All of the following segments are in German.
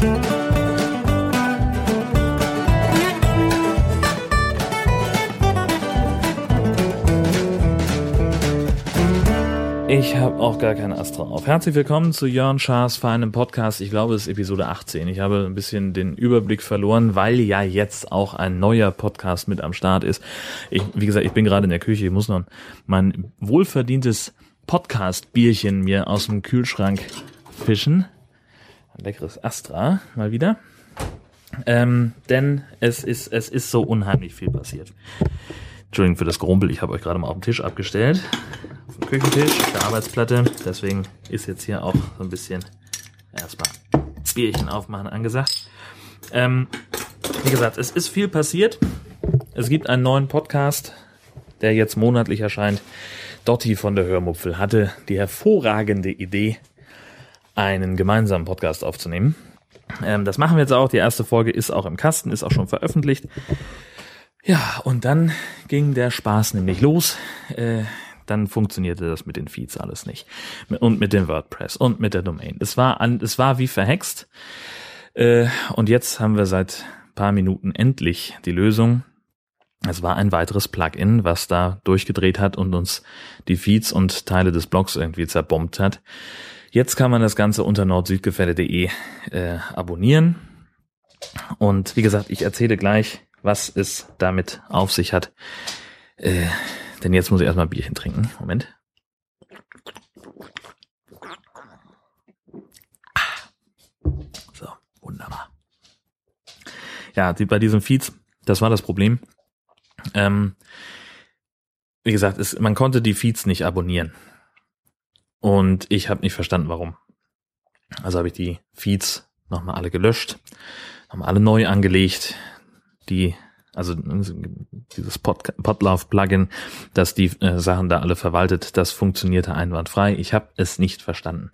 Ich habe auch gar keine Astra auf. Herzlich willkommen zu Jörn Schaas feinem Podcast. Ich glaube, es ist Episode 18. Ich habe ein bisschen den Überblick verloren, weil ja jetzt auch ein neuer Podcast mit am Start ist. Ich, wie gesagt, ich bin gerade in der Küche. Ich muss noch mein wohlverdientes Podcast-Bierchen mir aus dem Kühlschrank fischen. Ein leckeres Astra, mal wieder. Ähm, denn es ist, es ist so unheimlich viel passiert. Entschuldigung für das Grumpel, ich habe euch gerade mal auf den Tisch abgestellt. Auf dem Küchentisch, auf der Arbeitsplatte. Deswegen ist jetzt hier auch so ein bisschen erstmal Bierchen aufmachen angesagt. Ähm, wie gesagt, es ist viel passiert. Es gibt einen neuen Podcast, der jetzt monatlich erscheint. Dotti von der Hörmupfel hatte die hervorragende Idee, einen gemeinsamen Podcast aufzunehmen. Ähm, das machen wir jetzt auch. Die erste Folge ist auch im Kasten, ist auch schon veröffentlicht. Ja, und dann ging der Spaß nämlich los. Äh, dann funktionierte das mit den Feeds alles nicht. Und mit dem WordPress und mit der Domain. Es war, an, es war wie verhext. Äh, und jetzt haben wir seit paar Minuten endlich die Lösung. Es war ein weiteres Plugin, was da durchgedreht hat und uns die Feeds und Teile des Blogs irgendwie zerbombt hat. Jetzt kann man das Ganze unter nordsüdgefälle.de äh, abonnieren. Und wie gesagt, ich erzähle gleich, was es damit auf sich hat. Äh, denn jetzt muss ich erstmal Bierchen trinken. Moment. So, wunderbar. Ja, bei diesen Feeds, das war das Problem. Ähm, wie gesagt, es, man konnte die Feeds nicht abonnieren. Und ich habe nicht verstanden, warum. Also habe ich die Feeds nochmal alle gelöscht, nochmal alle neu angelegt, die, also dieses Pod, Podlove-Plugin, das die äh, Sachen da alle verwaltet, das funktionierte einwandfrei. Ich habe es nicht verstanden.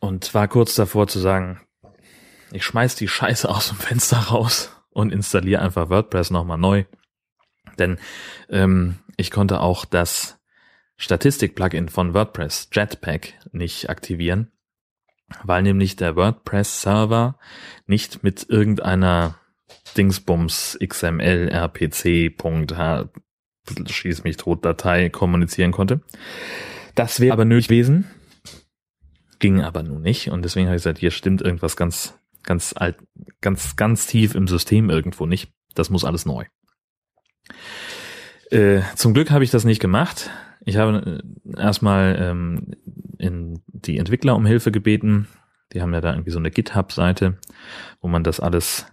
Und war kurz davor zu sagen, ich schmeiß die Scheiße aus dem Fenster raus und installiere einfach WordPress nochmal neu. Denn ähm, ich konnte auch das Statistik-Plugin von WordPress, Jetpack, nicht aktivieren, weil nämlich der WordPress-Server nicht mit irgendeiner Dingsbums XML RPC.h schieß mich tot Datei kommunizieren konnte. Das wäre aber nötig gewesen. Ging aber nun nicht. Und deswegen habe ich gesagt, hier stimmt irgendwas ganz, ganz alt, ganz, ganz tief im System irgendwo nicht. Das muss alles neu. Äh, zum Glück habe ich das nicht gemacht. Ich habe äh, erstmal ähm, in die Entwickler um Hilfe gebeten. Die haben ja da irgendwie so eine GitHub-Seite, wo man das alles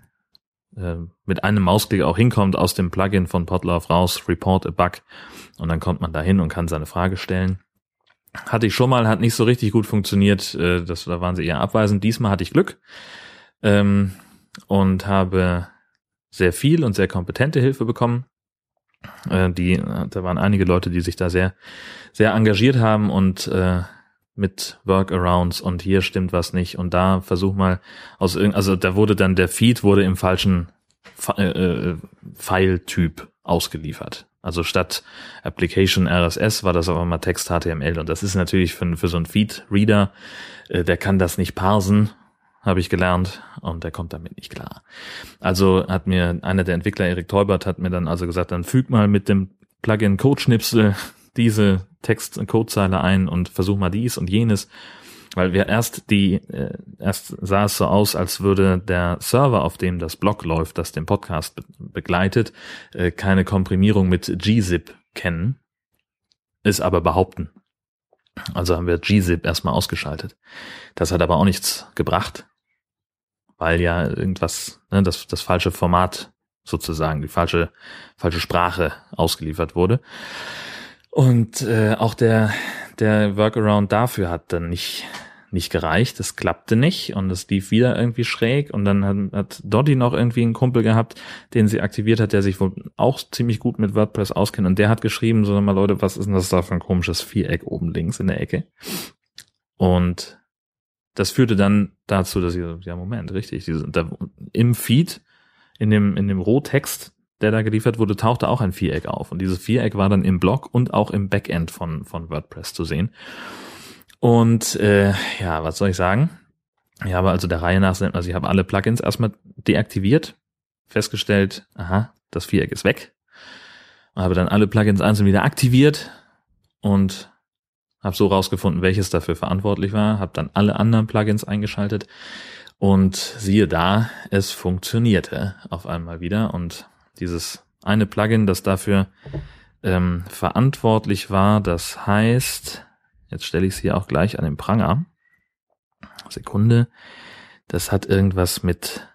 äh, mit einem Mausklick auch hinkommt aus dem Plugin von Podlove raus, Report a Bug und dann kommt man da hin und kann seine Frage stellen. Hatte ich schon mal, hat nicht so richtig gut funktioniert, äh, das, da waren sie eher abweisend. Diesmal hatte ich Glück ähm, und habe sehr viel und sehr kompetente Hilfe bekommen. Äh, die, da waren einige Leute, die sich da sehr, sehr engagiert haben und äh, mit Workarounds und hier stimmt was nicht und da versuch mal aus irgend, also da wurde dann der Feed wurde im falschen äh, äh, File-Typ ausgeliefert. Also statt Application RSS war das aber mal Text HTML und das ist natürlich für, für so einen Feed-Reader, äh, der kann das nicht parsen, habe ich gelernt und der kommt damit nicht klar. Also hat mir einer der Entwickler, Erik Teubert, hat mir dann also gesagt, dann füg mal mit dem Plugin Codeschnipsel diese Text- und Codezeile ein und versuch mal dies und jenes. Weil wir erst die, äh, erst sah es so aus, als würde der Server, auf dem das Blog läuft, das den Podcast be begleitet, äh, keine Komprimierung mit gzip kennen, ist aber behaupten. Also haben wir gzip erstmal ausgeschaltet. Das hat aber auch nichts gebracht, weil ja irgendwas, ne, das, das falsche Format sozusagen, die falsche, falsche Sprache ausgeliefert wurde. Und äh, auch der, der Workaround dafür hat dann nicht, nicht gereicht. Das klappte nicht und es lief wieder irgendwie schräg. Und dann hat, hat Dottie noch irgendwie einen Kumpel gehabt, den sie aktiviert hat, der sich wohl auch ziemlich gut mit WordPress auskennt. Und der hat geschrieben, so mal Leute, was ist denn das da für ein komisches Viereck oben links in der Ecke? Und das führte dann dazu, dass ich, ja Moment, richtig, diese, da, im Feed, in dem, in dem Rohtext der da geliefert wurde, tauchte auch ein Viereck auf. Und dieses Viereck war dann im Blog und auch im Backend von, von WordPress zu sehen. Und äh, ja, was soll ich sagen? Ich habe also der Reihe nach, also ich habe alle Plugins erstmal deaktiviert, festgestellt, aha, das Viereck ist weg. Habe dann alle Plugins einzeln wieder aktiviert und habe so rausgefunden, welches dafür verantwortlich war, habe dann alle anderen Plugins eingeschaltet und siehe da, es funktionierte auf einmal wieder und dieses eine Plugin, das dafür ähm, verantwortlich war, das heißt, jetzt stelle ich es hier auch gleich an den Pranger. Sekunde, das hat irgendwas mit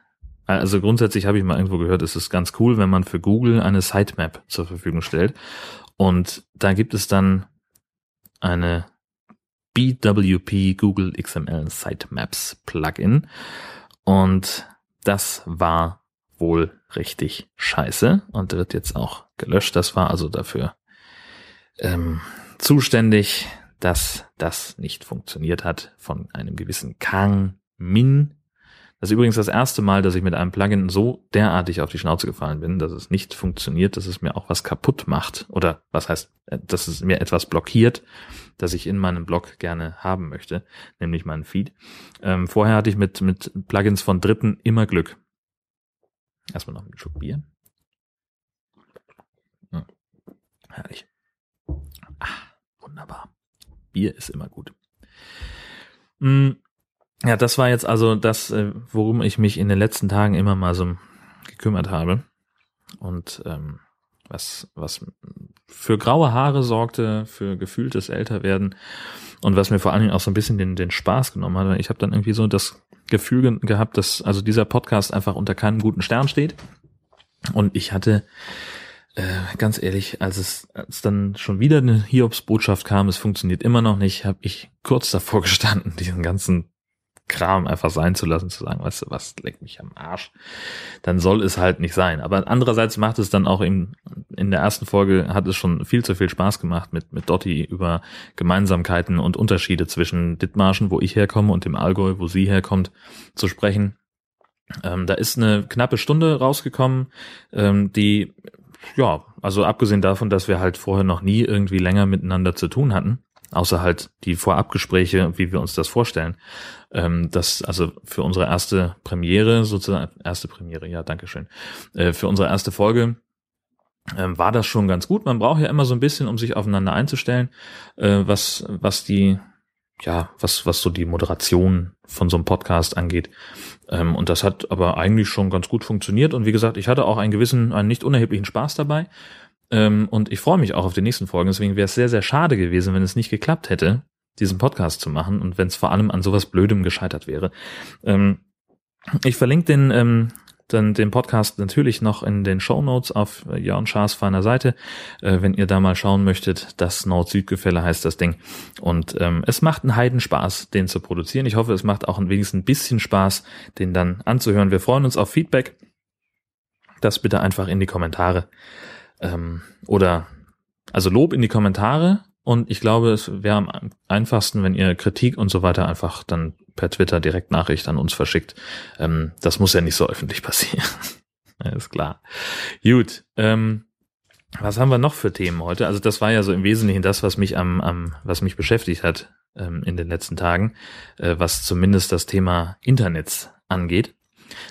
also grundsätzlich habe ich mal irgendwo gehört, es ist ganz cool, wenn man für Google eine Sitemap zur Verfügung stellt. Und da gibt es dann eine BWP Google XML Sitemaps Plugin. Und das war wohl richtig scheiße und wird jetzt auch gelöscht. Das war also dafür ähm, zuständig, dass das nicht funktioniert hat von einem gewissen Kang Min das ist übrigens das erste Mal, dass ich mit einem Plugin so derartig auf die Schnauze gefallen bin, dass es nicht funktioniert, dass es mir auch was kaputt macht. Oder was heißt, äh, dass es mir etwas blockiert, das ich in meinem Blog gerne haben möchte, nämlich meinen Feed. Ähm, vorher hatte ich mit, mit Plugins von Dritten immer Glück. Erstmal noch einen Schluck Bier. Hm. Herrlich. Ah, wunderbar. Bier ist immer gut. Hm. Ja, das war jetzt also das, äh, worum ich mich in den letzten Tagen immer mal so gekümmert habe. Und ähm, was, was für graue Haare sorgte, für gefühltes Älterwerden und was mir vor allen Dingen auch so ein bisschen den, den Spaß genommen hat. Ich habe dann irgendwie so das Gefühl gehabt, dass also dieser Podcast einfach unter keinem guten Stern steht. Und ich hatte äh, ganz ehrlich, als es als dann schon wieder eine Hiobs-Botschaft kam, es funktioniert immer noch nicht, habe ich kurz davor gestanden, diesen ganzen Kram einfach sein zu lassen, zu sagen, weißt du was, leck mich am Arsch, dann soll es halt nicht sein. Aber andererseits macht es dann auch im, in der ersten Folge hat es schon viel zu viel Spaß gemacht, mit, mit Dotti über Gemeinsamkeiten und Unterschiede zwischen Dithmarschen, wo ich herkomme, und dem Allgäu, wo sie herkommt, zu sprechen. Ähm, da ist eine knappe Stunde rausgekommen, ähm, die, ja, also abgesehen davon, dass wir halt vorher noch nie irgendwie länger miteinander zu tun hatten, außer halt die Vorabgespräche, wie wir uns das vorstellen. Ähm, das also für unsere erste Premiere sozusagen erste Premiere, ja, Dankeschön. Äh, für unsere erste Folge ähm, war das schon ganz gut. Man braucht ja immer so ein bisschen, um sich aufeinander einzustellen, äh, was was die ja was was so die Moderation von so einem Podcast angeht. Ähm, und das hat aber eigentlich schon ganz gut funktioniert. Und wie gesagt, ich hatte auch einen gewissen, einen nicht unerheblichen Spaß dabei. Ähm, und ich freue mich auch auf die nächsten Folgen. Deswegen wäre es sehr, sehr schade gewesen, wenn es nicht geklappt hätte, diesen Podcast zu machen und wenn es vor allem an sowas Blödem gescheitert wäre. Ähm, ich verlinke den, ähm, dann den Podcast natürlich noch in den Show Notes auf Jörn Schaas feiner Seite, äh, wenn ihr da mal schauen möchtet. Das Nord-Süd-Gefälle heißt das Ding. Und ähm, es macht einen Heidenspaß, den zu produzieren. Ich hoffe, es macht auch wenigstens ein bisschen Spaß, den dann anzuhören. Wir freuen uns auf Feedback. Das bitte einfach in die Kommentare ähm, oder also Lob in die Kommentare und ich glaube, es wäre am einfachsten, wenn ihr Kritik und so weiter einfach dann per Twitter direkt Nachricht an uns verschickt. Ähm, das muss ja nicht so öffentlich passieren. ist klar. Gut. Ähm, was haben wir noch für Themen heute? Also das war ja so im Wesentlichen das, was mich am, am was mich beschäftigt hat ähm, in den letzten Tagen, äh, was zumindest das Thema Internets angeht.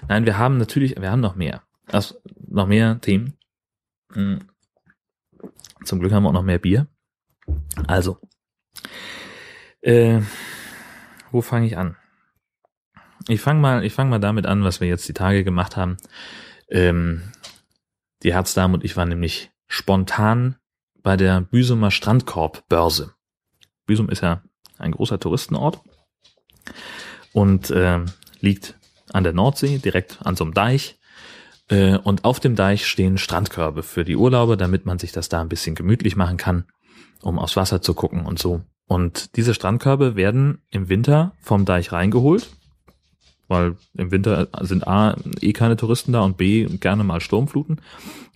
Nein, wir haben natürlich, wir haben noch mehr. Also noch mehr Themen. Hm. Zum Glück haben wir auch noch mehr Bier. Also, äh, wo fange ich an? Ich fange mal, ich fange mal damit an, was wir jetzt die Tage gemacht haben. Ähm, die Herzdame und ich waren nämlich spontan bei der Büsumer Strandkorb-Börse. Büsum ist ja ein großer Touristenort und äh, liegt an der Nordsee, direkt an so einem Deich. Äh, und auf dem Deich stehen Strandkörbe für die Urlauber, damit man sich das da ein bisschen gemütlich machen kann, um aufs Wasser zu gucken und so. Und diese Strandkörbe werden im Winter vom Deich reingeholt, weil im Winter sind A, eh keine Touristen da und B, gerne mal Sturmfluten.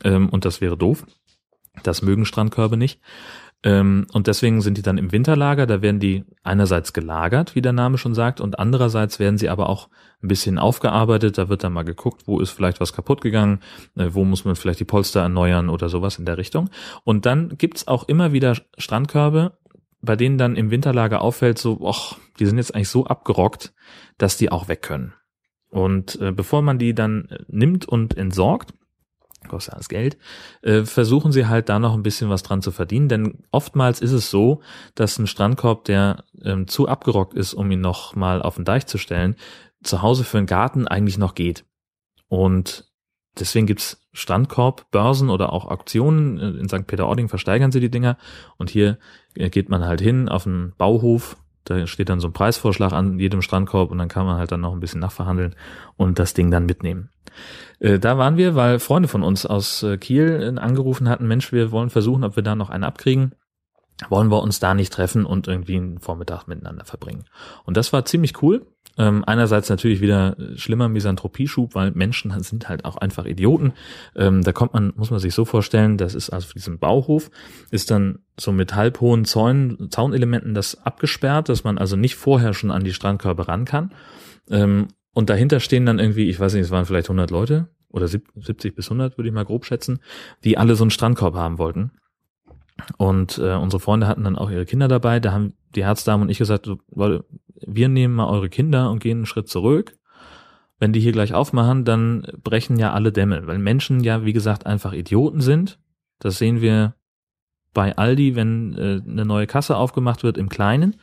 Ähm, und das wäre doof. Das mögen Strandkörbe nicht. Ähm, und deswegen sind die dann im Winterlager. Da werden die einerseits gelagert, wie der Name schon sagt, und andererseits werden sie aber auch ein bisschen aufgearbeitet. Da wird dann mal geguckt, wo ist vielleicht was kaputt gegangen, äh, wo muss man vielleicht die Polster erneuern oder sowas in der Richtung. Und dann gibt's auch immer wieder Strandkörbe, bei denen dann im Winterlager auffällt, so, ach, die sind jetzt eigentlich so abgerockt, dass die auch weg können. Und äh, bevor man die dann äh, nimmt und entsorgt, kostet alles Geld, äh, versuchen sie halt da noch ein bisschen was dran zu verdienen, denn oftmals ist es so, dass ein Strandkorb, der ähm, zu abgerockt ist, um ihn noch mal auf den Deich zu stellen, zu Hause für einen Garten eigentlich noch geht. Und deswegen gibt's Strandkorb-Börsen oder auch Auktionen. Äh, in St. Peter-Ording versteigern sie die Dinger und hier äh, geht man halt hin auf einen Bauhof, da steht dann so ein Preisvorschlag an jedem Strandkorb und dann kann man halt dann noch ein bisschen nachverhandeln und das Ding dann mitnehmen. Äh, da waren wir, weil Freunde von uns aus äh, Kiel äh, angerufen hatten, Mensch, wir wollen versuchen, ob wir da noch einen abkriegen. Wollen wir uns da nicht treffen und irgendwie einen Vormittag miteinander verbringen. Und das war ziemlich cool. Ähm, einerseits natürlich wieder schlimmer Misanthropieschub, weil Menschen sind halt auch einfach Idioten. Ähm, da kommt man, muss man sich so vorstellen, das ist also für diesen Bauhof, ist dann so mit halbhohen Zäunen, Zaunelementen das abgesperrt, dass man also nicht vorher schon an die Strandkörbe ran kann. Ähm, und dahinter stehen dann irgendwie, ich weiß nicht, es waren vielleicht 100 Leute oder 70 bis 100, würde ich mal grob schätzen, die alle so einen Strandkorb haben wollten. Und äh, unsere Freunde hatten dann auch ihre Kinder dabei. Da haben die Herzdame und ich gesagt, so, wir nehmen mal eure Kinder und gehen einen Schritt zurück. Wenn die hier gleich aufmachen, dann brechen ja alle Dämme, weil Menschen ja, wie gesagt, einfach Idioten sind. Das sehen wir bei Aldi, wenn äh, eine neue Kasse aufgemacht wird im Kleinen.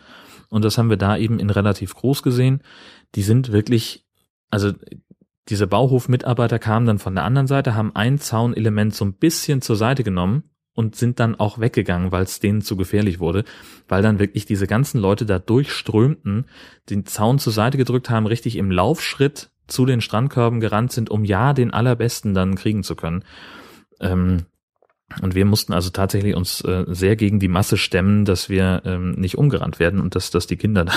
Und das haben wir da eben in relativ groß gesehen. Die sind wirklich, also diese Bauhofmitarbeiter kamen dann von der anderen Seite, haben ein Zaunelement so ein bisschen zur Seite genommen und sind dann auch weggegangen, weil es denen zu gefährlich wurde, weil dann wirklich diese ganzen Leute da durchströmten, den Zaun zur Seite gedrückt haben, richtig im Laufschritt zu den Strandkörben gerannt sind, um ja den allerbesten dann kriegen zu können. Ähm, und wir mussten also tatsächlich uns äh, sehr gegen die Masse stemmen, dass wir ähm, nicht umgerannt werden und dass, dass die Kinder da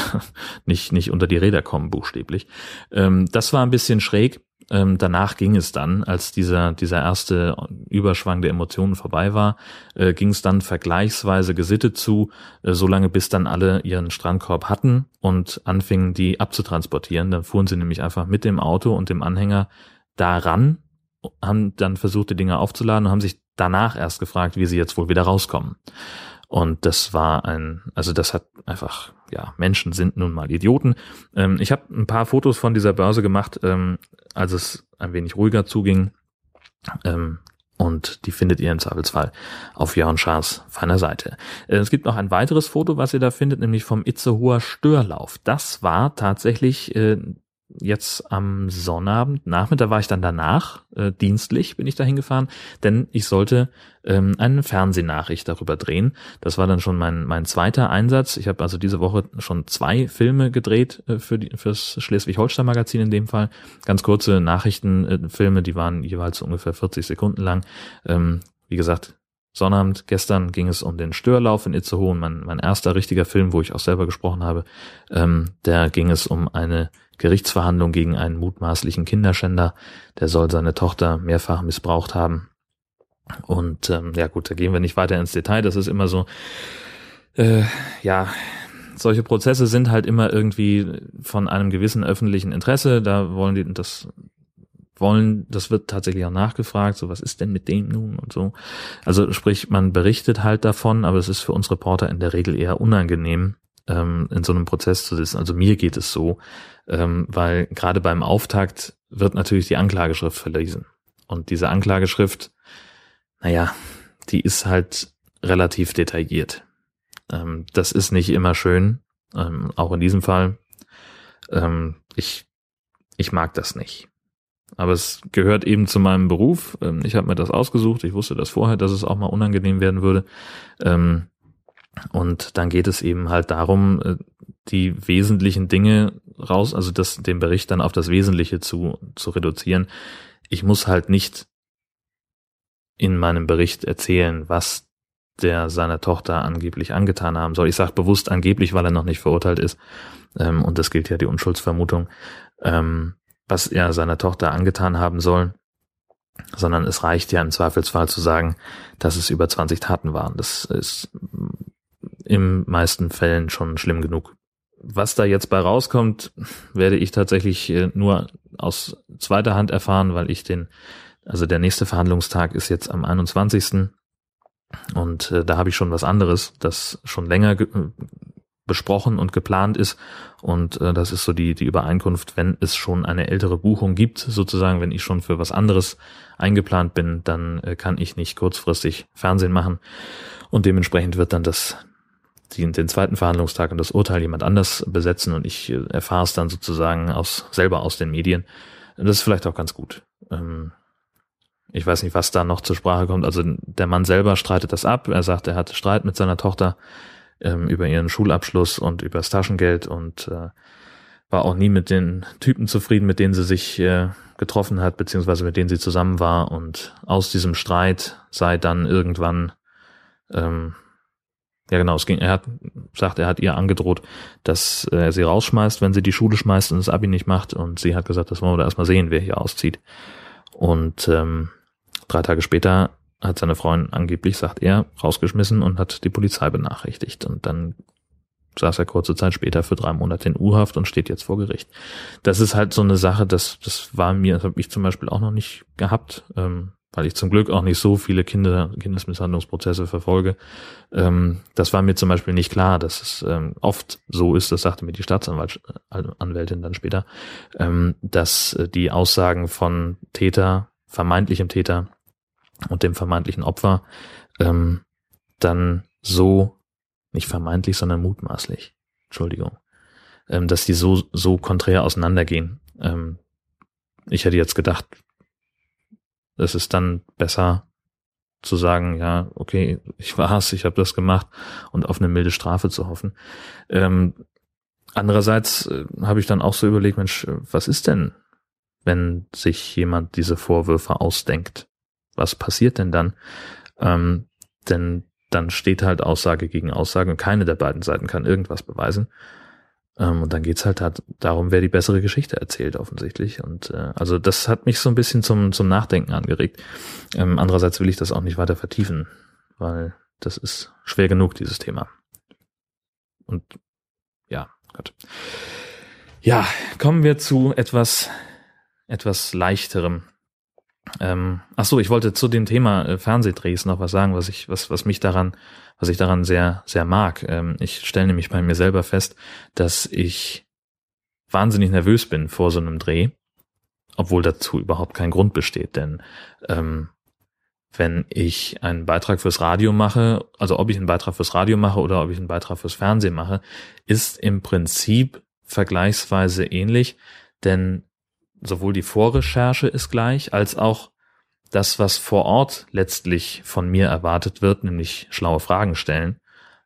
nicht, nicht unter die Räder kommen, buchstäblich. Ähm, das war ein bisschen schräg. Ähm, danach ging es dann, als dieser, dieser erste Überschwang der Emotionen vorbei war, äh, ging es dann vergleichsweise gesittet zu, äh, solange bis dann alle ihren Strandkorb hatten und anfingen, die abzutransportieren. Dann fuhren sie nämlich einfach mit dem Auto und dem Anhänger daran, haben dann versucht, die Dinge aufzuladen und haben sich danach erst gefragt, wie sie jetzt wohl wieder rauskommen. Und das war ein, also das hat einfach, ja, Menschen sind nun mal Idioten. Ähm, ich habe ein paar Fotos von dieser Börse gemacht, ähm, als es ein wenig ruhiger zuging. Ähm, und die findet ihr im Zweifelsfall auf Jörn Schaas feiner Seite. Äh, es gibt noch ein weiteres Foto, was ihr da findet, nämlich vom Itzehoer Störlauf. Das war tatsächlich äh, jetzt am Sonnabend, Nachmittag war ich dann danach, äh, dienstlich bin ich da hingefahren, denn ich sollte ähm, eine Fernsehnachricht darüber drehen. Das war dann schon mein, mein zweiter Einsatz. Ich habe also diese Woche schon zwei Filme gedreht äh, für die, fürs Schleswig-Holstein-Magazin in dem Fall. Ganz kurze Nachrichtenfilme, äh, die waren jeweils ungefähr 40 Sekunden lang. Ähm, wie gesagt, Sonnabend, gestern ging es um den Störlauf in Itzehoe, mein, mein erster richtiger Film, wo ich auch selber gesprochen habe. Ähm, da ging es um eine Gerichtsverhandlung gegen einen mutmaßlichen Kinderschänder. Der soll seine Tochter mehrfach missbraucht haben. Und ähm, ja gut, da gehen wir nicht weiter ins Detail. Das ist immer so, äh, ja, solche Prozesse sind halt immer irgendwie von einem gewissen öffentlichen Interesse. Da wollen die das wollen, das wird tatsächlich auch nachgefragt, so was ist denn mit dem nun und so. Also sprich, man berichtet halt davon, aber es ist für uns Reporter in der Regel eher unangenehm, ähm, in so einem Prozess zu sitzen. Also mir geht es so, ähm, weil gerade beim Auftakt wird natürlich die Anklageschrift verlesen. Und diese Anklageschrift, naja, die ist halt relativ detailliert. Ähm, das ist nicht immer schön, ähm, auch in diesem Fall. Ähm, ich, ich mag das nicht. Aber es gehört eben zu meinem Beruf. Ähm, ich habe mir das ausgesucht. Ich wusste das vorher, dass es auch mal unangenehm werden würde. Ähm, und dann geht es eben halt darum, äh, die wesentlichen Dinge raus, also das, den Bericht dann auf das Wesentliche zu, zu reduzieren. Ich muss halt nicht in meinem Bericht erzählen, was der seiner Tochter angeblich angetan haben soll. Ich sage bewusst angeblich, weil er noch nicht verurteilt ist. Ähm, und das gilt ja die Unschuldsvermutung, ähm, was er seiner Tochter angetan haben soll. Sondern es reicht ja im Zweifelsfall zu sagen, dass es über 20 Taten waren. Das ist im meisten Fällen schon schlimm genug. Was da jetzt bei rauskommt, werde ich tatsächlich äh, nur aus zweiter Hand erfahren, weil ich den, also der nächste Verhandlungstag ist jetzt am 21. Und äh, da habe ich schon was anderes, das schon länger besprochen und geplant ist. Und äh, das ist so die, die Übereinkunft, wenn es schon eine ältere Buchung gibt, sozusagen, wenn ich schon für was anderes eingeplant bin, dann äh, kann ich nicht kurzfristig Fernsehen machen. Und dementsprechend wird dann das, die, den zweiten Verhandlungstag und das Urteil jemand anders besetzen und ich äh, erfahre es dann sozusagen aus, selber aus den Medien. Das ist vielleicht auch ganz gut. Ähm, ich weiß nicht, was da noch zur Sprache kommt. Also der Mann selber streitet das ab. Er sagt, er hatte Streit mit seiner Tochter ähm, über ihren Schulabschluss und über das Taschengeld und äh, war auch nie mit den Typen zufrieden, mit denen sie sich äh, getroffen hat, beziehungsweise mit denen sie zusammen war. Und aus diesem Streit sei dann irgendwann, ähm, ja genau, es ging, er hat sagt, er hat ihr angedroht, dass er sie rausschmeißt, wenn sie die Schule schmeißt und das Abi nicht macht. Und sie hat gesagt, das wollen wir da erstmal sehen, wer hier auszieht. Und ähm, drei Tage später hat seine Freundin angeblich, sagt er, rausgeschmissen und hat die Polizei benachrichtigt. Und dann saß er kurze Zeit später für drei Monate in U-Haft und steht jetzt vor Gericht. Das ist halt so eine Sache, das, das war mir, das habe ich zum Beispiel auch noch nicht gehabt, ähm, weil ich zum Glück auch nicht so viele Kinder, Kindesmisshandlungsprozesse verfolge. Ähm, das war mir zum Beispiel nicht klar, dass es ähm, oft so ist, das sagte mir die Staatsanwältin dann später, ähm, dass die Aussagen von Täter, vermeintlichem Täter, und dem vermeintlichen Opfer ähm, dann so, nicht vermeintlich, sondern mutmaßlich, Entschuldigung, ähm, dass die so, so konträr auseinandergehen. Ähm, ich hätte jetzt gedacht, es ist dann besser zu sagen, ja, okay, ich war's, ich habe das gemacht und auf eine milde Strafe zu hoffen. Ähm, andererseits äh, habe ich dann auch so überlegt, Mensch, was ist denn, wenn sich jemand diese Vorwürfe ausdenkt? was passiert denn dann? Ähm, denn dann steht halt Aussage gegen Aussage und keine der beiden Seiten kann irgendwas beweisen. Ähm, und dann geht's halt, halt darum, wer die bessere Geschichte erzählt, offensichtlich. Und äh, also das hat mich so ein bisschen zum, zum Nachdenken angeregt. Ähm, andererseits will ich das auch nicht weiter vertiefen, weil das ist schwer genug, dieses Thema. Und ja, Gott. Ja, kommen wir zu etwas, etwas leichterem. Ähm, ach so, ich wollte zu dem Thema äh, Fernsehdrehs noch was sagen, was ich, was, was mich daran, was ich daran sehr, sehr mag. Ähm, ich stelle nämlich bei mir selber fest, dass ich wahnsinnig nervös bin vor so einem Dreh, obwohl dazu überhaupt kein Grund besteht, denn ähm, wenn ich einen Beitrag fürs Radio mache, also ob ich einen Beitrag fürs Radio mache oder ob ich einen Beitrag fürs Fernsehen mache, ist im Prinzip vergleichsweise ähnlich, denn sowohl die Vorrecherche ist gleich, als auch das, was vor Ort letztlich von mir erwartet wird, nämlich schlaue Fragen stellen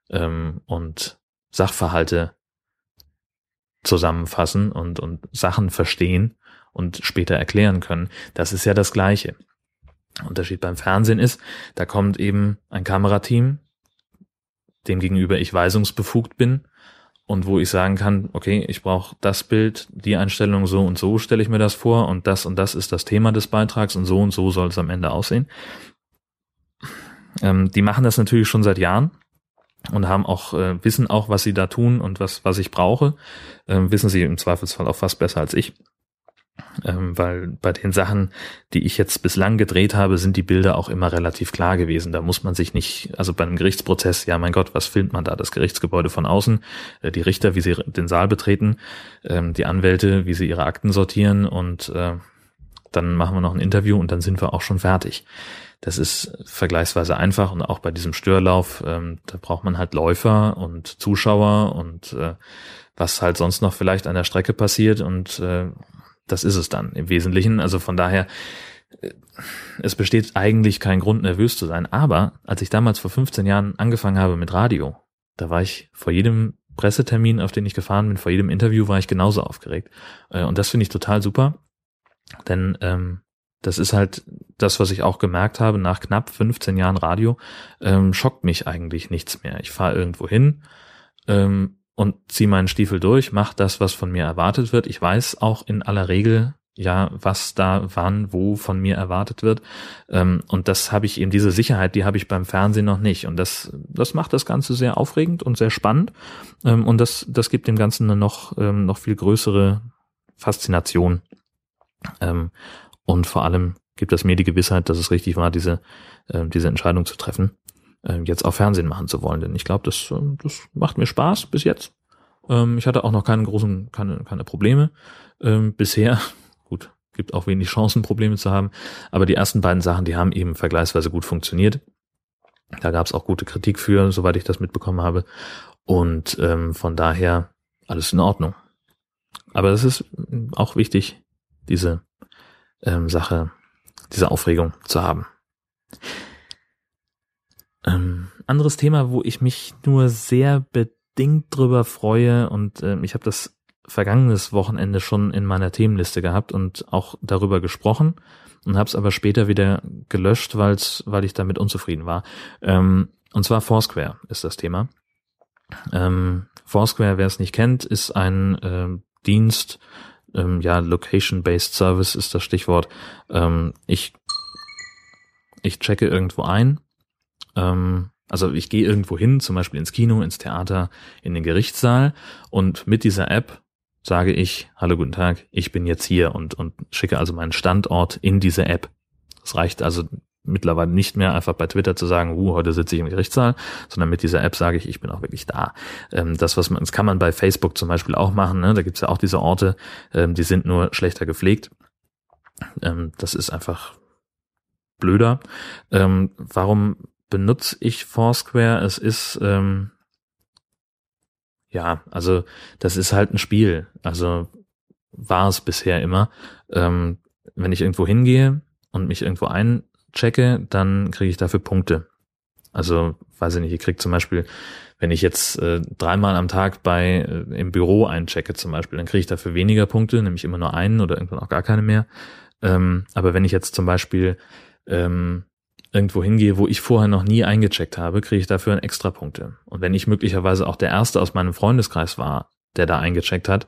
ähm, und Sachverhalte zusammenfassen und, und Sachen verstehen und später erklären können. Das ist ja das Gleiche. Unterschied beim Fernsehen ist, da kommt eben ein Kamerateam, dem gegenüber ich weisungsbefugt bin und wo ich sagen kann, okay, ich brauche das Bild, die Einstellung so und so stelle ich mir das vor und das und das ist das Thema des Beitrags und so und so soll es am Ende aussehen. Ähm, die machen das natürlich schon seit Jahren und haben auch äh, wissen auch, was sie da tun und was was ich brauche. Ähm, wissen sie im Zweifelsfall auch fast besser als ich ähm, weil bei den Sachen, die ich jetzt bislang gedreht habe, sind die Bilder auch immer relativ klar gewesen. Da muss man sich nicht, also bei einem Gerichtsprozess, ja mein Gott, was filmt man da? Das Gerichtsgebäude von außen, äh, die Richter, wie sie den Saal betreten, ähm, die Anwälte, wie sie ihre Akten sortieren und äh, dann machen wir noch ein Interview und dann sind wir auch schon fertig. Das ist vergleichsweise einfach und auch bei diesem Störlauf, ähm, da braucht man halt Läufer und Zuschauer und äh, was halt sonst noch vielleicht an der Strecke passiert und äh, das ist es dann im Wesentlichen. Also von daher, äh, es besteht eigentlich kein Grund, nervös zu sein. Aber als ich damals vor 15 Jahren angefangen habe mit Radio, da war ich vor jedem Pressetermin, auf den ich gefahren bin, vor jedem Interview war ich genauso aufgeregt. Äh, und das finde ich total super. Denn ähm, das ist halt das, was ich auch gemerkt habe, nach knapp 15 Jahren Radio, ähm, schockt mich eigentlich nichts mehr. Ich fahre irgendwo hin, ähm, und ziehe meinen Stiefel durch, mache das, was von mir erwartet wird. Ich weiß auch in aller Regel, ja, was da wann, wo von mir erwartet wird. Ähm, und das habe ich eben, diese Sicherheit, die habe ich beim Fernsehen noch nicht. Und das, das macht das Ganze sehr aufregend und sehr spannend. Ähm, und das, das gibt dem Ganzen eine noch, ähm, noch viel größere Faszination. und vor allem gibt es mir die Gewissheit, dass es richtig war, diese, diese Entscheidung zu treffen. Äh, jetzt auch Fernsehen machen zu wollen. Denn ich glaube, das, äh, das macht mir Spaß bis jetzt. Ähm, ich hatte auch noch keine großen, keine, keine Probleme ähm, bisher. Gut, gibt auch wenig Chancen, Probleme zu haben. Aber die ersten beiden Sachen, die haben eben vergleichsweise gut funktioniert. Da gab es auch gute Kritik für, soweit ich das mitbekommen habe. Und ähm, von daher alles in Ordnung. Aber es ist auch wichtig, diese ähm, Sache, diese Aufregung zu haben. Ähm, anderes Thema, wo ich mich nur sehr bedingt drüber freue und ähm, ich habe das vergangenes Wochenende schon in meiner Themenliste gehabt und auch darüber gesprochen und habe es aber später wieder gelöscht, weil's, weil ich damit unzufrieden war. Ähm, und zwar Foursquare ist das Thema. Ähm, Foursquare, wer es nicht kennt, ist ein ähm, Dienst, ähm, ja, Location-Based Service ist das Stichwort. Ähm, ich, ich checke irgendwo ein. Ähm, also ich gehe irgendwo hin, zum Beispiel ins Kino, ins Theater, in den Gerichtssaal und mit dieser App sage ich, hallo, guten Tag, ich bin jetzt hier und, und schicke also meinen Standort in diese App. Es reicht also mittlerweile nicht mehr einfach bei Twitter zu sagen, uh, heute sitze ich im Gerichtssaal, sondern mit dieser App sage ich, ich bin auch wirklich da. Ähm, das, was man, das kann man bei Facebook zum Beispiel auch machen, ne? da gibt's ja auch diese Orte, ähm, die sind nur schlechter gepflegt. Ähm, das ist einfach blöder. Ähm, warum benutze ich Foursquare? Es ist ähm, ja, also das ist halt ein Spiel. Also war es bisher immer. Ähm, wenn ich irgendwo hingehe und mich irgendwo einchecke, dann kriege ich dafür Punkte. Also, weiß ich nicht, ich krieg zum Beispiel, wenn ich jetzt äh, dreimal am Tag bei äh, im Büro einchecke zum Beispiel, dann kriege ich dafür weniger Punkte, nämlich immer nur einen oder irgendwann auch gar keine mehr. Ähm, aber wenn ich jetzt zum Beispiel ähm, irgendwo hingehe, wo ich vorher noch nie eingecheckt habe, kriege ich dafür extra Punkte. Und wenn ich möglicherweise auch der Erste aus meinem Freundeskreis war, der da eingecheckt hat,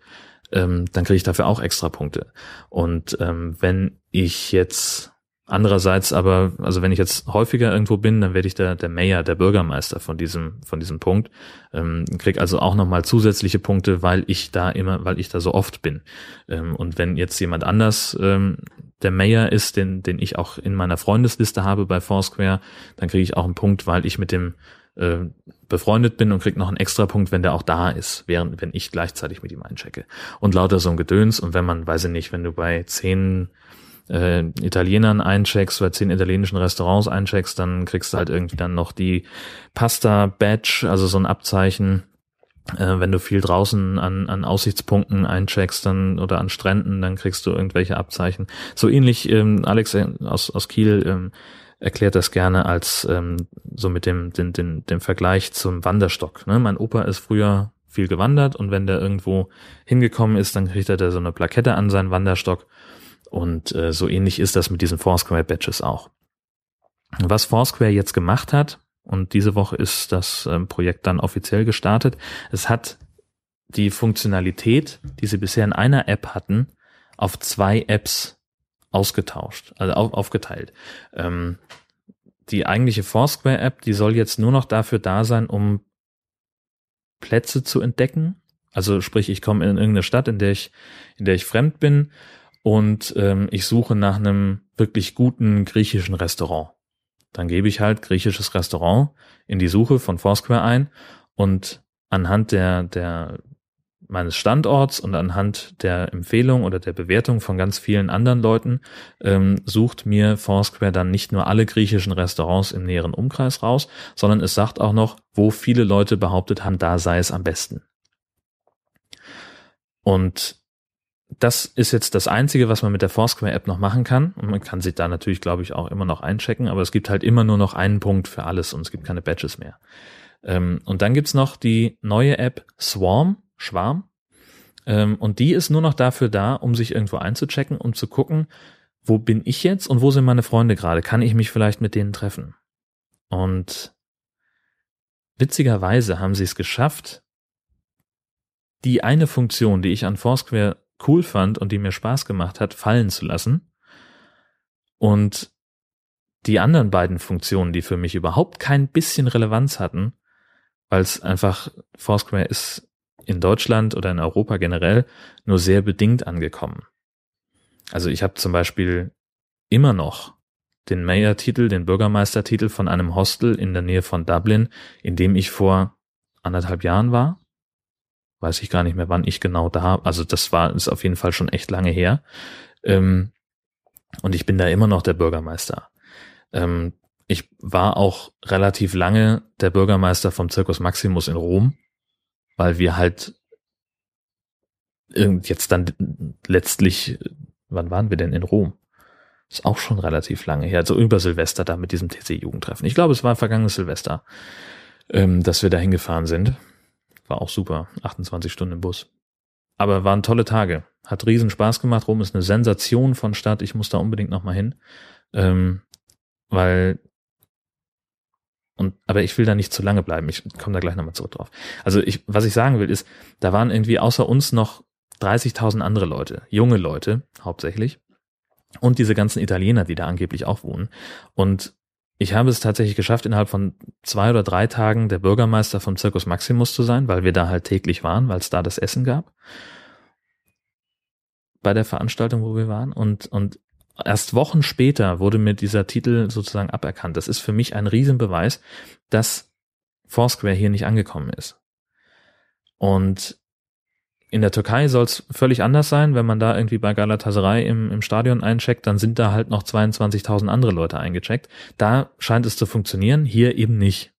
ähm, dann kriege ich dafür auch extra Punkte. Und ähm, wenn ich jetzt Andererseits aber, also wenn ich jetzt häufiger irgendwo bin, dann werde ich der, der Mayor, der Bürgermeister von diesem, von diesem Punkt, ähm, krieg also auch nochmal zusätzliche Punkte, weil ich da immer, weil ich da so oft bin. Ähm, und wenn jetzt jemand anders ähm, der Mayor ist, den, den ich auch in meiner Freundesliste habe bei Foursquare, dann kriege ich auch einen Punkt, weil ich mit dem äh, befreundet bin und krieg noch einen extra Punkt, wenn der auch da ist, während wenn ich gleichzeitig mit ihm einchecke. Und lauter so ein Gedöns. Und wenn man, weiß ich nicht, wenn du bei zehn äh, Italienern eincheckst oder zehn italienischen Restaurants eincheckst, dann kriegst du halt irgendwie dann noch die Pasta-Badge, also so ein Abzeichen. Äh, wenn du viel draußen an, an Aussichtspunkten eincheckst dann oder an Stränden, dann kriegst du irgendwelche Abzeichen. So ähnlich, ähm, Alex äh, aus, aus Kiel ähm, erklärt das gerne als ähm, so mit dem, den, den, dem Vergleich zum Wanderstock. Ne? Mein Opa ist früher viel gewandert und wenn der irgendwo hingekommen ist, dann kriegt er da so eine Plakette an seinen Wanderstock und äh, so ähnlich ist das mit diesen Foursquare Badges auch. Was Foursquare jetzt gemacht hat, und diese Woche ist das ähm, Projekt dann offiziell gestartet, es hat die Funktionalität, die sie bisher in einer App hatten, auf zwei Apps ausgetauscht, also auf, aufgeteilt. Ähm, die eigentliche Foursquare-App, die soll jetzt nur noch dafür da sein, um Plätze zu entdecken. Also sprich, ich komme in irgendeine Stadt, in der ich, in der ich fremd bin und ähm, ich suche nach einem wirklich guten griechischen Restaurant. Dann gebe ich halt griechisches Restaurant in die Suche von Foursquare ein und anhand der, der meines Standorts und anhand der Empfehlung oder der Bewertung von ganz vielen anderen Leuten ähm, sucht mir Foursquare dann nicht nur alle griechischen Restaurants im näheren Umkreis raus, sondern es sagt auch noch, wo viele Leute behauptet haben, da sei es am besten. Und das ist jetzt das Einzige, was man mit der Foursquare-App noch machen kann. Und man kann sich da natürlich, glaube ich, auch immer noch einchecken, aber es gibt halt immer nur noch einen Punkt für alles und es gibt keine Badges mehr. Ähm, und dann gibt's noch die neue App Swarm, Schwarm. Ähm, und die ist nur noch dafür da, um sich irgendwo einzuchecken, um zu gucken, wo bin ich jetzt und wo sind meine Freunde gerade? Kann ich mich vielleicht mit denen treffen? Und witzigerweise haben sie es geschafft, die eine Funktion, die ich an Foursquare cool fand und die mir Spaß gemacht hat, fallen zu lassen. Und die anderen beiden Funktionen, die für mich überhaupt kein bisschen Relevanz hatten, weil es einfach Foursquare ist in Deutschland oder in Europa generell nur sehr bedingt angekommen. Also ich habe zum Beispiel immer noch den Mayor-Titel, den Bürgermeistertitel von einem Hostel in der Nähe von Dublin, in dem ich vor anderthalb Jahren war. Weiß ich gar nicht mehr, wann ich genau da, also das war, ist auf jeden Fall schon echt lange her. Ähm, und ich bin da immer noch der Bürgermeister. Ähm, ich war auch relativ lange der Bürgermeister vom Circus Maximus in Rom, weil wir halt jetzt dann letztlich, wann waren wir denn in Rom? Ist auch schon relativ lange her, also über Silvester da mit diesem TC-Jugendtreffen. Ich glaube, es war vergangenes Silvester, ähm, dass wir da hingefahren sind. War auch super. 28 Stunden im Bus. Aber waren tolle Tage. Hat riesen Spaß gemacht. Rom ist eine Sensation von Stadt. Ich muss da unbedingt nochmal hin. Ähm, weil und, aber ich will da nicht zu lange bleiben. Ich komme da gleich nochmal zurück drauf. Also ich, was ich sagen will, ist, da waren irgendwie außer uns noch 30.000 andere Leute, junge Leute hauptsächlich. Und diese ganzen Italiener, die da angeblich auch wohnen. Und ich habe es tatsächlich geschafft, innerhalb von zwei oder drei Tagen der Bürgermeister vom Circus Maximus zu sein, weil wir da halt täglich waren, weil es da das Essen gab. Bei der Veranstaltung, wo wir waren. Und, und erst Wochen später wurde mir dieser Titel sozusagen aberkannt. Das ist für mich ein Riesenbeweis, dass Foursquare hier nicht angekommen ist. Und in der Türkei soll es völlig anders sein. Wenn man da irgendwie bei Galatasaray im, im Stadion eincheckt, dann sind da halt noch 22.000 andere Leute eingecheckt. Da scheint es zu funktionieren, hier eben nicht.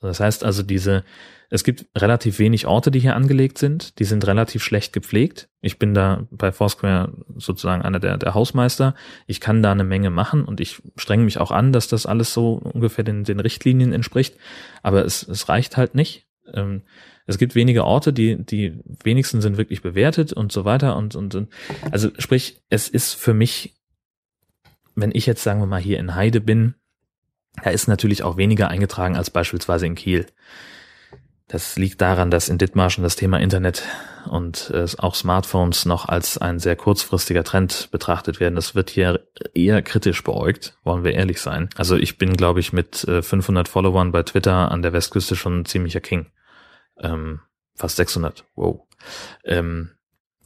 Das heißt also, diese, es gibt relativ wenig Orte, die hier angelegt sind. Die sind relativ schlecht gepflegt. Ich bin da bei Foursquare sozusagen einer der, der Hausmeister. Ich kann da eine Menge machen und ich strenge mich auch an, dass das alles so ungefähr den, den Richtlinien entspricht. Aber es, es reicht halt nicht. Ähm, es gibt wenige Orte, die, die wenigsten sind wirklich bewertet und so weiter und, und, und also sprich, es ist für mich, wenn ich jetzt sagen wir mal hier in Heide bin, da ist natürlich auch weniger eingetragen als beispielsweise in Kiel. Das liegt daran, dass in Dithmarschen das Thema Internet und äh, auch Smartphones noch als ein sehr kurzfristiger Trend betrachtet werden. Das wird hier eher kritisch beäugt, wollen wir ehrlich sein. Also ich bin, glaube ich, mit äh, 500 Followern bei Twitter an der Westküste schon ein ziemlicher King. Ähm, fast 600, wow. Ähm,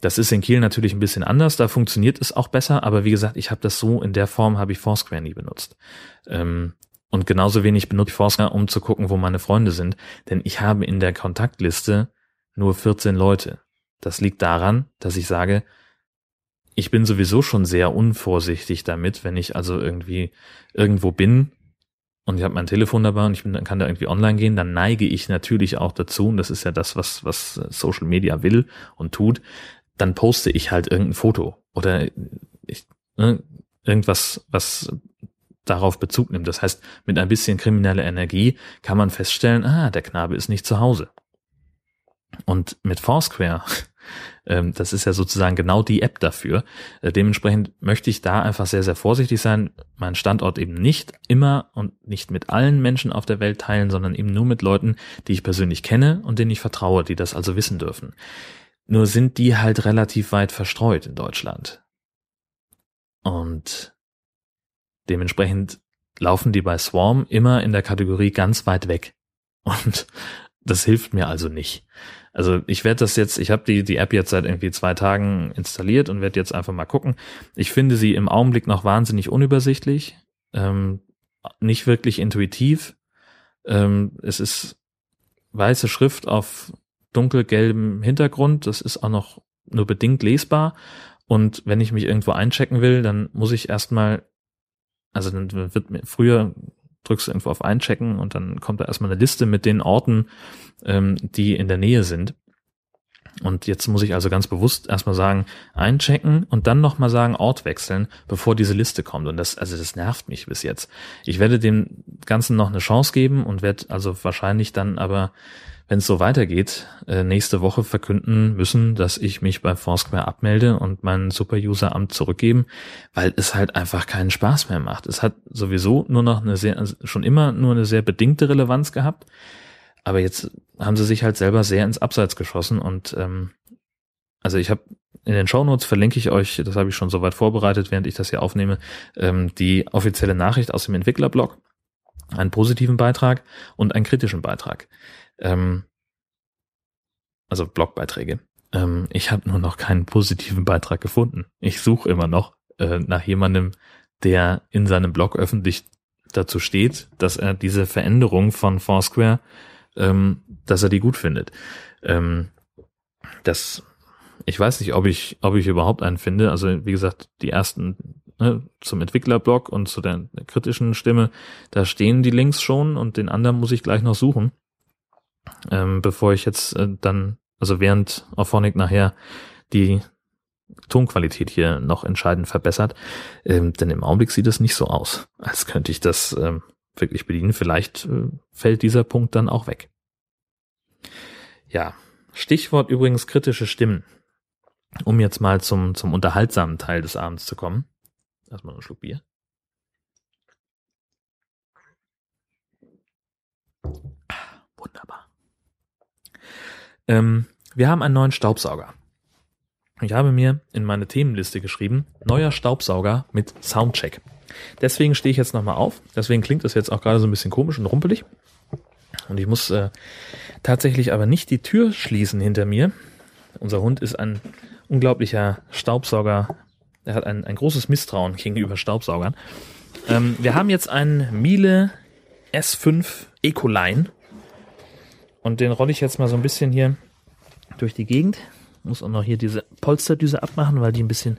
das ist in Kiel natürlich ein bisschen anders, da funktioniert es auch besser, aber wie gesagt, ich habe das so in der Form, habe ich Foursquare nie benutzt. Ähm, und genauso wenig benutze ich Foursquare, um zu gucken, wo meine Freunde sind. Denn ich habe in der Kontaktliste nur 14 Leute. Das liegt daran, dass ich sage, ich bin sowieso schon sehr unvorsichtig damit, wenn ich also irgendwie irgendwo bin und ich habe mein Telefon dabei und ich bin, kann da irgendwie online gehen, dann neige ich natürlich auch dazu, und das ist ja das, was, was Social Media will und tut, dann poste ich halt irgendein Foto oder ich, ne, irgendwas, was darauf Bezug nimmt. Das heißt, mit ein bisschen krimineller Energie kann man feststellen, ah, der Knabe ist nicht zu Hause. Und mit Foursquare, das ist ja sozusagen genau die App dafür. Äh, dementsprechend möchte ich da einfach sehr, sehr vorsichtig sein, meinen Standort eben nicht immer und nicht mit allen Menschen auf der Welt teilen, sondern eben nur mit Leuten, die ich persönlich kenne und denen ich vertraue, die das also wissen dürfen. Nur sind die halt relativ weit verstreut in Deutschland. Und Dementsprechend laufen die bei Swarm immer in der Kategorie ganz weit weg. Und das hilft mir also nicht. Also ich werde das jetzt, ich habe die, die App jetzt seit irgendwie zwei Tagen installiert und werde jetzt einfach mal gucken. Ich finde sie im Augenblick noch wahnsinnig unübersichtlich, ähm, nicht wirklich intuitiv. Ähm, es ist weiße Schrift auf dunkelgelbem Hintergrund. Das ist auch noch nur bedingt lesbar. Und wenn ich mich irgendwo einchecken will, dann muss ich erstmal also dann wird mir früher drückst du irgendwo auf Einchecken und dann kommt da erstmal eine Liste mit den Orten, ähm, die in der Nähe sind. Und jetzt muss ich also ganz bewusst erstmal sagen, einchecken und dann nochmal sagen, Ort wechseln, bevor diese Liste kommt. Und das, also das nervt mich bis jetzt. Ich werde dem Ganzen noch eine Chance geben und werde also wahrscheinlich dann aber wenn es so weitergeht, äh, nächste Woche verkünden müssen, dass ich mich bei Foursquare abmelde und mein Super-User-Amt zurückgeben, weil es halt einfach keinen Spaß mehr macht. Es hat sowieso nur noch eine sehr, also schon immer nur eine sehr bedingte Relevanz gehabt, aber jetzt haben sie sich halt selber sehr ins Abseits geschossen und ähm, also ich habe in den Shownotes verlinke ich euch, das habe ich schon soweit vorbereitet, während ich das hier aufnehme, ähm, die offizielle Nachricht aus dem Entwicklerblog, einen positiven Beitrag und einen kritischen Beitrag. Ähm, also Blogbeiträge. Ähm, ich habe nur noch keinen positiven Beitrag gefunden. Ich suche immer noch äh, nach jemandem, der in seinem Blog öffentlich dazu steht, dass er diese Veränderung von Foursquare, ähm, dass er die gut findet. Ähm, das, ich weiß nicht, ob ich, ob ich überhaupt einen finde. Also wie gesagt, die ersten ne, zum Entwicklerblog und zu der, der kritischen Stimme, da stehen die Links schon und den anderen muss ich gleich noch suchen, ähm, bevor ich jetzt äh, dann, also während Auphonic nachher die Tonqualität hier noch entscheidend verbessert. Ähm, denn im Augenblick sieht es nicht so aus, als könnte ich das ähm, wirklich bedienen. Vielleicht äh, fällt dieser Punkt dann auch weg. Ja, Stichwort übrigens kritische Stimmen. Um jetzt mal zum, zum unterhaltsamen Teil des Abends zu kommen. Erstmal einen Schluck Bier. Wunderbar. Ähm, wir haben einen neuen Staubsauger. Ich habe mir in meine Themenliste geschrieben, neuer Staubsauger mit Soundcheck. Deswegen stehe ich jetzt nochmal auf. Deswegen klingt das jetzt auch gerade so ein bisschen komisch und rumpelig. Und ich muss äh, tatsächlich aber nicht die Tür schließen hinter mir. Unser Hund ist ein unglaublicher Staubsauger. Er hat ein, ein großes Misstrauen gegenüber Staubsaugern. Ähm, wir haben jetzt einen Miele S5 Ecoline. Und den rolle ich jetzt mal so ein bisschen hier durch die Gegend. Muss auch noch hier diese Polsterdüse abmachen, weil die ein bisschen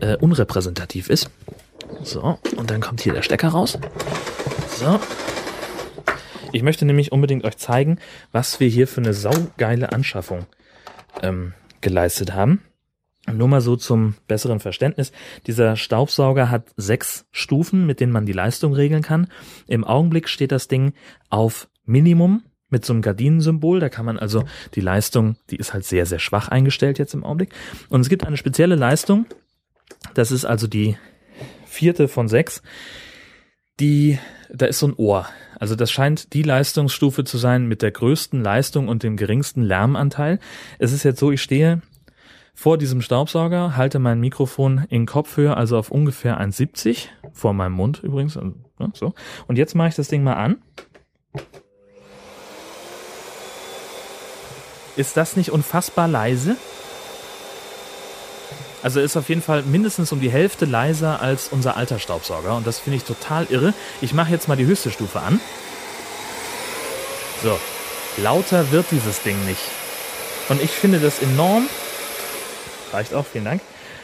äh, unrepräsentativ ist. So, und dann kommt hier der Stecker raus. So. Ich möchte nämlich unbedingt euch zeigen, was wir hier für eine saugeile Anschaffung ähm, geleistet haben. Nur mal so zum besseren Verständnis. Dieser Staubsauger hat sechs Stufen, mit denen man die Leistung regeln kann. Im Augenblick steht das Ding auf Minimum mit so einem Gardinensymbol. Da kann man also die Leistung, die ist halt sehr, sehr schwach eingestellt jetzt im Augenblick. Und es gibt eine spezielle Leistung. Das ist also die vierte von sechs. Die, da ist so ein Ohr. Also das scheint die Leistungsstufe zu sein mit der größten Leistung und dem geringsten Lärmanteil. Es ist jetzt so, ich stehe vor diesem Staubsauger, halte mein Mikrofon in Kopfhöhe, also auf ungefähr 1,70, vor meinem Mund übrigens, ne, so. Und jetzt mache ich das Ding mal an. Ist das nicht unfassbar leise? Also ist auf jeden Fall mindestens um die Hälfte leiser als unser alter Staubsauger und das finde ich total irre. Ich mache jetzt mal die höchste Stufe an. So, lauter wird dieses Ding nicht. Und ich finde das enorm. Reicht auch, vielen Dank.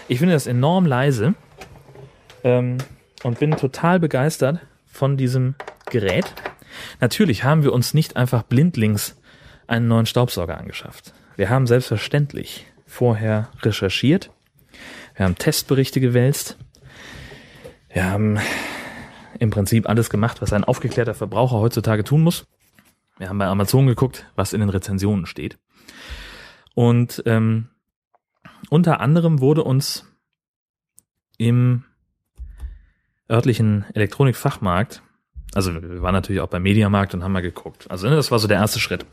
Ich finde das enorm leise ähm, und bin total begeistert von diesem Gerät. Natürlich haben wir uns nicht einfach blindlings einen neuen Staubsauger angeschafft. Wir haben selbstverständlich vorher recherchiert. Wir haben Testberichte gewälzt. Wir haben im Prinzip alles gemacht, was ein aufgeklärter Verbraucher heutzutage tun muss. Wir haben bei Amazon geguckt, was in den Rezensionen steht. Und ähm, unter anderem wurde uns im örtlichen Elektronikfachmarkt also wir waren natürlich auch beim Mediamarkt und haben mal geguckt. Also ne, das war so der erste Schritt.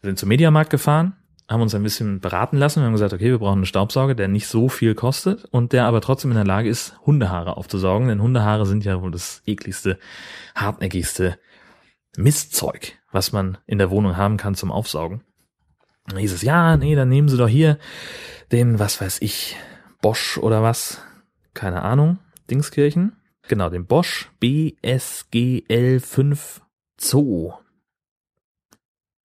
Wir sind zum Mediamarkt gefahren, haben uns ein bisschen beraten lassen und haben gesagt, okay, wir brauchen einen Staubsauger, der nicht so viel kostet und der aber trotzdem in der Lage ist, Hundehaare aufzusaugen. Denn Hundehaare sind ja wohl das ekligste, hartnäckigste Mistzeug, was man in der Wohnung haben kann zum Aufsaugen. Dann hieß es, ja, nee, dann nehmen Sie doch hier den, was weiß ich, Bosch oder was, keine Ahnung, Dingskirchen. Genau, den Bosch BSGL5 Zoo.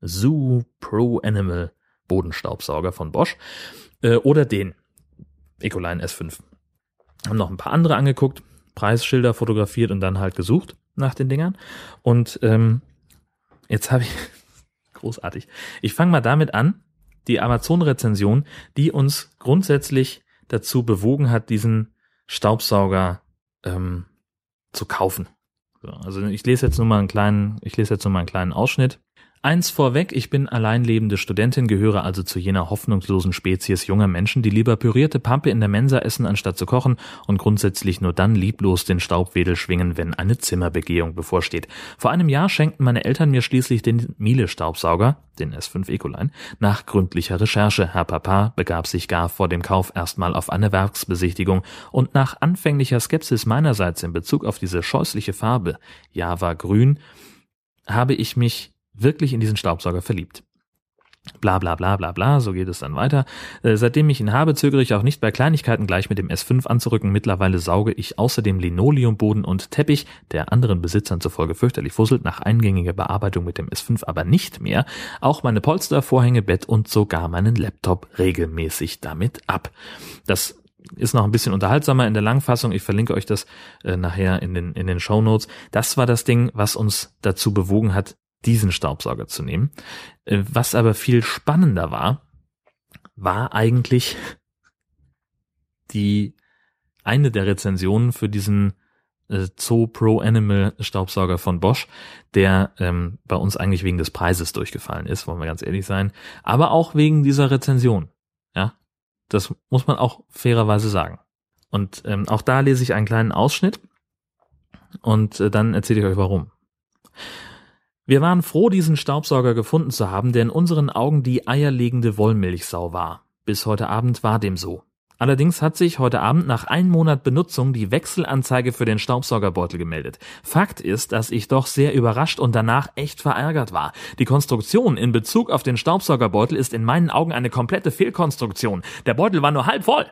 Zoo Pro Animal Bodenstaubsauger von Bosch. Äh, oder den Ecoline S5. Haben noch ein paar andere angeguckt, Preisschilder fotografiert und dann halt gesucht nach den Dingern. Und ähm, jetzt habe ich großartig. Ich fange mal damit an, die Amazon-Rezension, die uns grundsätzlich dazu bewogen hat, diesen Staubsauger ähm, zu kaufen. So, also ich lese jetzt nur mal einen kleinen, ich lese jetzt nur mal einen kleinen Ausschnitt. Eins vorweg, ich bin alleinlebende Studentin, gehöre also zu jener hoffnungslosen Spezies junger Menschen, die lieber pürierte Pampe in der Mensa essen, anstatt zu kochen und grundsätzlich nur dann lieblos den Staubwedel schwingen, wenn eine Zimmerbegehung bevorsteht. Vor einem Jahr schenkten meine Eltern mir schließlich den Miele-Staubsauger, den S5 Ecoline, nach gründlicher Recherche. Herr Papa begab sich gar vor dem Kauf erstmal auf eine Werksbesichtigung und nach anfänglicher Skepsis meinerseits in Bezug auf diese scheußliche Farbe, Java grün, habe ich mich wirklich in diesen Staubsauger verliebt. Bla bla bla bla bla, so geht es dann weiter. Äh, seitdem ich ihn habe, zögere ich auch nicht bei Kleinigkeiten gleich mit dem S5 anzurücken. Mittlerweile sauge ich außerdem Linoleumboden und Teppich, der anderen Besitzern zufolge fürchterlich fusselt, nach eingängiger Bearbeitung mit dem S5 aber nicht mehr, auch meine Polster, Vorhänge, Bett und sogar meinen Laptop regelmäßig damit ab. Das ist noch ein bisschen unterhaltsamer in der Langfassung. Ich verlinke euch das äh, nachher in den, in den Show Notes. Das war das Ding, was uns dazu bewogen hat, diesen Staubsauger zu nehmen. Äh, was aber viel spannender war, war eigentlich die eine der Rezensionen für diesen äh, Zoo Pro Animal Staubsauger von Bosch, der ähm, bei uns eigentlich wegen des Preises durchgefallen ist, wollen wir ganz ehrlich sein, aber auch wegen dieser Rezension. Ja, das muss man auch fairerweise sagen. Und ähm, auch da lese ich einen kleinen Ausschnitt und äh, dann erzähle ich euch warum. Wir waren froh, diesen Staubsauger gefunden zu haben, der in unseren Augen die eierlegende Wollmilchsau war. Bis heute Abend war dem so. Allerdings hat sich heute Abend nach einem Monat Benutzung die Wechselanzeige für den Staubsaugerbeutel gemeldet. Fakt ist, dass ich doch sehr überrascht und danach echt verärgert war. Die Konstruktion in Bezug auf den Staubsaugerbeutel ist in meinen Augen eine komplette Fehlkonstruktion. Der Beutel war nur halb voll.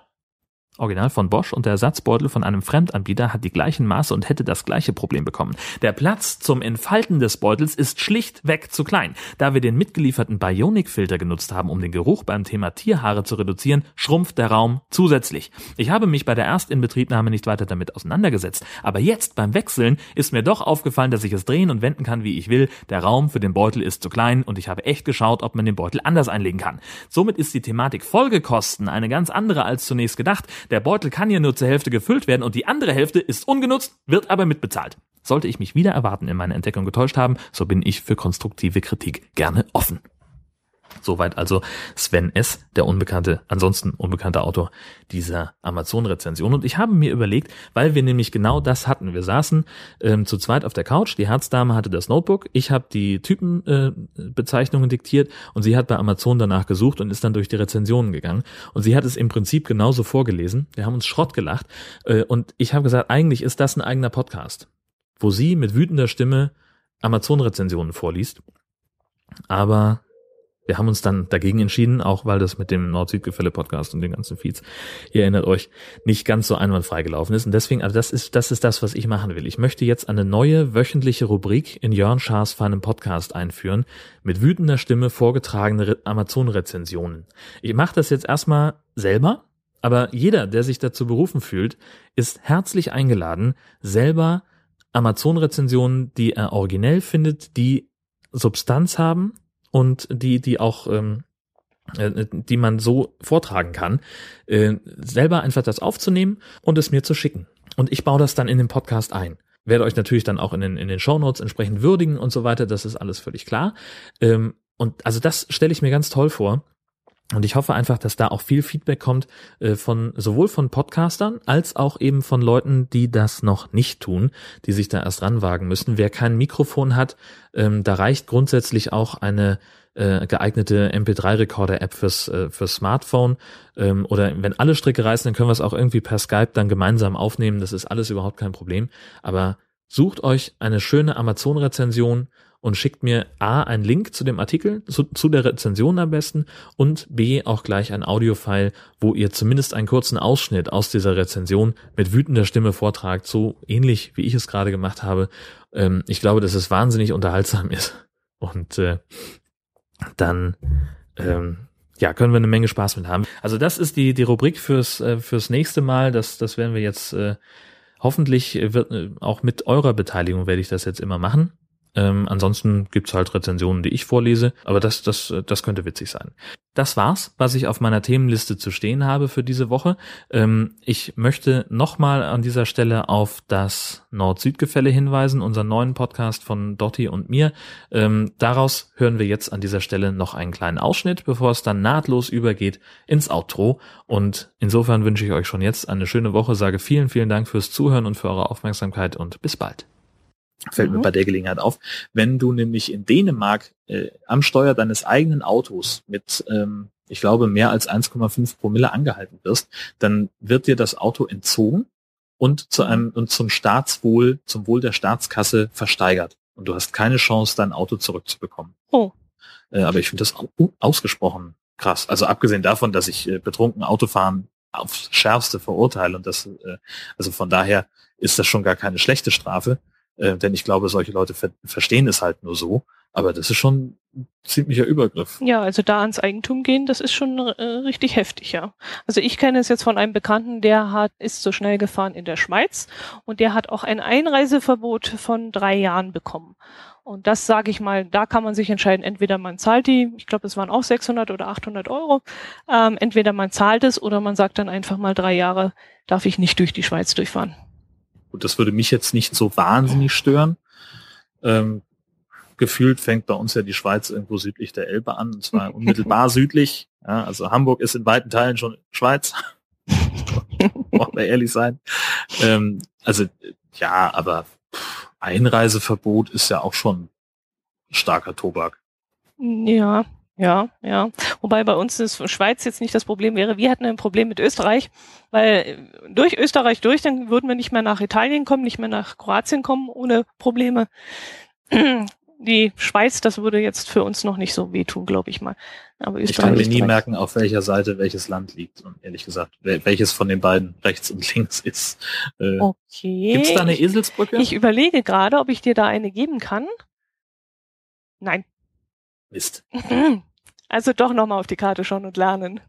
Original von Bosch und der Ersatzbeutel von einem Fremdanbieter hat die gleichen Maße und hätte das gleiche Problem bekommen. Der Platz zum Entfalten des Beutels ist schlichtweg zu klein. Da wir den mitgelieferten Bionic-Filter genutzt haben, um den Geruch beim Thema Tierhaare zu reduzieren, schrumpft der Raum zusätzlich. Ich habe mich bei der Erstinbetriebnahme nicht weiter damit auseinandergesetzt, aber jetzt beim Wechseln ist mir doch aufgefallen, dass ich es drehen und wenden kann, wie ich will. Der Raum für den Beutel ist zu klein und ich habe echt geschaut, ob man den Beutel anders einlegen kann. Somit ist die Thematik Folgekosten eine ganz andere als zunächst gedacht. Der Beutel kann ja nur zur Hälfte gefüllt werden und die andere Hälfte ist ungenutzt, wird aber mitbezahlt. Sollte ich mich wieder erwarten in meiner Entdeckung getäuscht haben, so bin ich für konstruktive Kritik gerne offen. Soweit also Sven S., der unbekannte, ansonsten unbekannte Autor dieser Amazon-Rezension. Und ich habe mir überlegt, weil wir nämlich genau das hatten. Wir saßen ähm, zu zweit auf der Couch, die Herzdame hatte das Notebook, ich habe die Typenbezeichnungen äh, diktiert und sie hat bei Amazon danach gesucht und ist dann durch die Rezensionen gegangen. Und sie hat es im Prinzip genauso vorgelesen. Wir haben uns Schrott gelacht. Äh, und ich habe gesagt, eigentlich ist das ein eigener Podcast, wo sie mit wütender Stimme Amazon-Rezensionen vorliest. Aber wir haben uns dann dagegen entschieden, auch weil das mit dem Nord-Süd-Gefälle-Podcast und den ganzen Feeds, ihr erinnert euch, nicht ganz so einwandfrei gelaufen ist. Und deswegen, also das ist, das ist das, was ich machen will. Ich möchte jetzt eine neue wöchentliche Rubrik in Jörn Schaas feinem Podcast einführen, mit wütender Stimme vorgetragene Amazon-Rezensionen. Ich mache das jetzt erstmal selber, aber jeder, der sich dazu berufen fühlt, ist herzlich eingeladen, selber Amazon-Rezensionen, die er originell findet, die Substanz haben, und die, die auch, ähm, äh, die man so vortragen kann, äh, selber einfach das aufzunehmen und es mir zu schicken. Und ich baue das dann in den Podcast ein. Werde euch natürlich dann auch in den, in den Show Notes entsprechend würdigen und so weiter, das ist alles völlig klar. Ähm, und also das stelle ich mir ganz toll vor. Und ich hoffe einfach, dass da auch viel Feedback kommt äh, von sowohl von Podcastern als auch eben von Leuten, die das noch nicht tun, die sich da erst ranwagen müssen. Wer kein Mikrofon hat, ähm, da reicht grundsätzlich auch eine äh, geeignete MP3-Recorder-App fürs, äh, fürs Smartphone. Ähm, oder wenn alle Stricke reißen, dann können wir es auch irgendwie per Skype dann gemeinsam aufnehmen. Das ist alles überhaupt kein Problem. Aber sucht euch eine schöne Amazon-Rezension und schickt mir A, einen Link zu dem Artikel, zu, zu der Rezension am besten und B, auch gleich ein Audiofile, wo ihr zumindest einen kurzen Ausschnitt aus dieser Rezension mit wütender Stimme vortragt, so ähnlich wie ich es gerade gemacht habe. Ähm, ich glaube, dass es wahnsinnig unterhaltsam ist. Und äh, dann ähm, ja, können wir eine Menge Spaß mit haben. Also das ist die, die Rubrik fürs, äh, fürs nächste Mal. Das, das werden wir jetzt äh, hoffentlich wird äh, auch mit eurer Beteiligung werde ich das jetzt immer machen. Ähm, ansonsten gibt's halt Rezensionen, die ich vorlese, aber das, das, das könnte witzig sein. Das war's, was ich auf meiner Themenliste zu stehen habe für diese Woche. Ähm, ich möchte nochmal an dieser Stelle auf das Nord-Süd-Gefälle hinweisen, unseren neuen Podcast von Dotti und mir. Ähm, daraus hören wir jetzt an dieser Stelle noch einen kleinen Ausschnitt, bevor es dann nahtlos übergeht ins Outro. Und insofern wünsche ich euch schon jetzt eine schöne Woche, sage vielen, vielen Dank fürs Zuhören und für eure Aufmerksamkeit und bis bald. Fällt mhm. mir bei der Gelegenheit auf. Wenn du nämlich in Dänemark äh, am Steuer deines eigenen Autos mit, ähm, ich glaube, mehr als 1,5 Promille angehalten wirst, dann wird dir das Auto entzogen und zu einem und zum Staatswohl, zum Wohl der Staatskasse versteigert. Und du hast keine Chance, dein Auto zurückzubekommen. Oh. Äh, aber ich finde das ausgesprochen krass. Also abgesehen davon, dass ich äh, betrunken Autofahren aufs Schärfste verurteile und das, äh, also von daher ist das schon gar keine schlechte Strafe, äh, denn ich glaube, solche Leute ver verstehen es halt nur so. Aber das ist schon ein ziemlicher Übergriff. Ja, also da ans Eigentum gehen, das ist schon äh, richtig heftig, ja. Also ich kenne es jetzt von einem Bekannten, der hat, ist so schnell gefahren in der Schweiz und der hat auch ein Einreiseverbot von drei Jahren bekommen. Und das sage ich mal, da kann man sich entscheiden, entweder man zahlt die, ich glaube, es waren auch 600 oder 800 Euro, ähm, entweder man zahlt es oder man sagt dann einfach mal drei Jahre darf ich nicht durch die Schweiz durchfahren. Gut, das würde mich jetzt nicht so wahnsinnig stören. Ähm, gefühlt fängt bei uns ja die Schweiz irgendwo südlich der Elbe an, und zwar unmittelbar südlich. Ja, also Hamburg ist in weiten Teilen schon Schweiz. Wollen wir ehrlich sein. Ähm, also ja, aber Einreiseverbot ist ja auch schon starker Tobak. Ja, ja, ja. Wobei bei uns ist Schweiz jetzt nicht das Problem wäre. Wir hätten ein Problem mit Österreich, weil durch Österreich durch, dann würden wir nicht mehr nach Italien kommen, nicht mehr nach Kroatien kommen ohne Probleme. Die Schweiz, das würde jetzt für uns noch nicht so wehtun, glaube ich mal. Aber Österreich, ich kann mir nie Österreich. merken, auf welcher Seite welches Land liegt. Und ehrlich gesagt, welches von den beiden rechts und links ist. Äh, okay. Gibt es da eine Eselsbrücke? Ich überlege gerade, ob ich dir da eine geben kann. Nein. Mist. Also doch nochmal auf die Karte schauen und lernen.